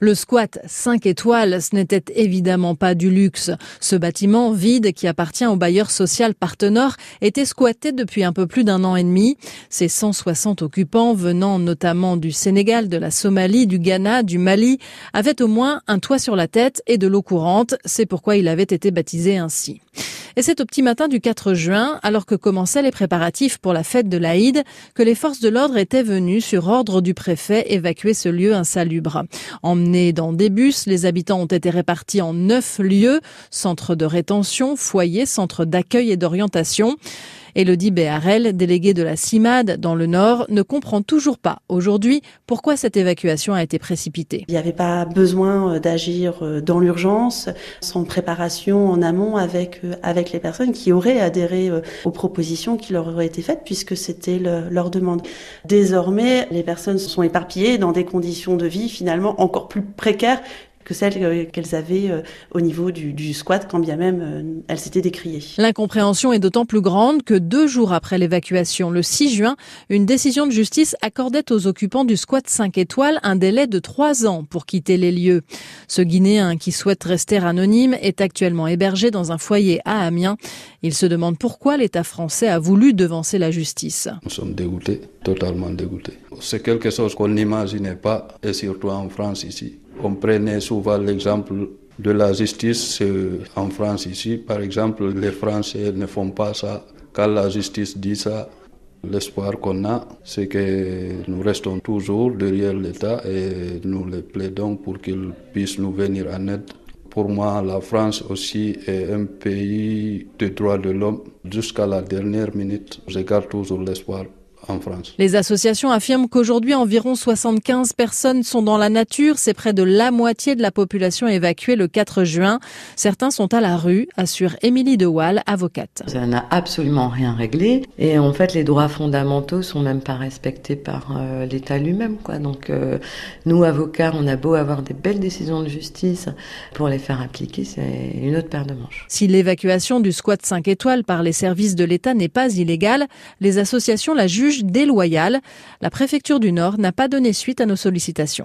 Le squat 5 étoiles, ce n'était évidemment pas du luxe. Ce bâtiment vide qui appartient au bailleur social Partenor était squatté depuis un peu plus d'un an et demi. Ces 160 occupants venant notamment du Sénégal, de la Somalie, du Ghana, du Mali avaient au moins un toit sur la tête et de l'eau courante. C'est pourquoi il avait été baptisé ainsi. Et c'est au petit matin du 4 juin, alors que commençaient les préparatifs pour la fête de l'Aïd, que les forces de l'ordre étaient venues, sur ordre du préfet, évacuer ce lieu insalubre. Emmenés dans des bus, les habitants ont été répartis en neuf lieux, centres de rétention, foyers, centres d'accueil et d'orientation. Elodie Béharel, déléguée de la CIMAD dans le Nord, ne comprend toujours pas aujourd'hui pourquoi cette évacuation a été précipitée. Il n'y avait pas besoin euh, d'agir euh, dans l'urgence, sans préparation en amont avec, euh, avec les personnes qui auraient adhéré aux propositions qui leur auraient été faites puisque c'était leur demande. Désormais, les personnes se sont éparpillées dans des conditions de vie finalement encore plus précaires que celles euh, qu'elles avaient euh, au niveau du, squat, quand bien même euh, elles s'étaient décriées. L'incompréhension est d'autant plus grande que deux jours après l'évacuation, le 6 juin, une décision de justice accordait aux occupants du squat 5 étoiles un délai de trois ans pour quitter les lieux. Ce Guinéen qui souhaite rester anonyme est actuellement hébergé dans un foyer à Amiens. Il se demande pourquoi l'État français a voulu devancer la justice. Nous sommes dégoûtés, totalement dégoûtés. C'est quelque chose qu'on n'imaginait pas, et surtout en France ici. On prenait souvent l'exemple de la justice en France ici. Par exemple, les Français ne font pas ça. Quand la justice dit ça, l'espoir qu'on a, c'est que nous restons toujours derrière l'État et nous les plaidons pour qu'il puisse nous venir en aide. Pour moi, la France aussi est un pays de droits de l'homme. Jusqu'à la dernière minute, je garde toujours l'espoir France. Les associations affirment qu'aujourd'hui environ 75 personnes sont dans la nature. C'est près de la moitié de la population évacuée le 4 juin. Certains sont à la rue, assure Émilie Dewal, avocate. Ça n'a absolument rien réglé. Et en fait, les droits fondamentaux sont même pas respectés par euh, l'État lui-même. Quoi. Donc, euh, nous, avocats, on a beau avoir des belles décisions de justice pour les faire appliquer, c'est une autre paire de manches. Si l'évacuation du squat 5 étoiles par les services de l'État n'est pas illégale, les associations la jugent déloyale. La préfecture du Nord n'a pas donné suite à nos sollicitations.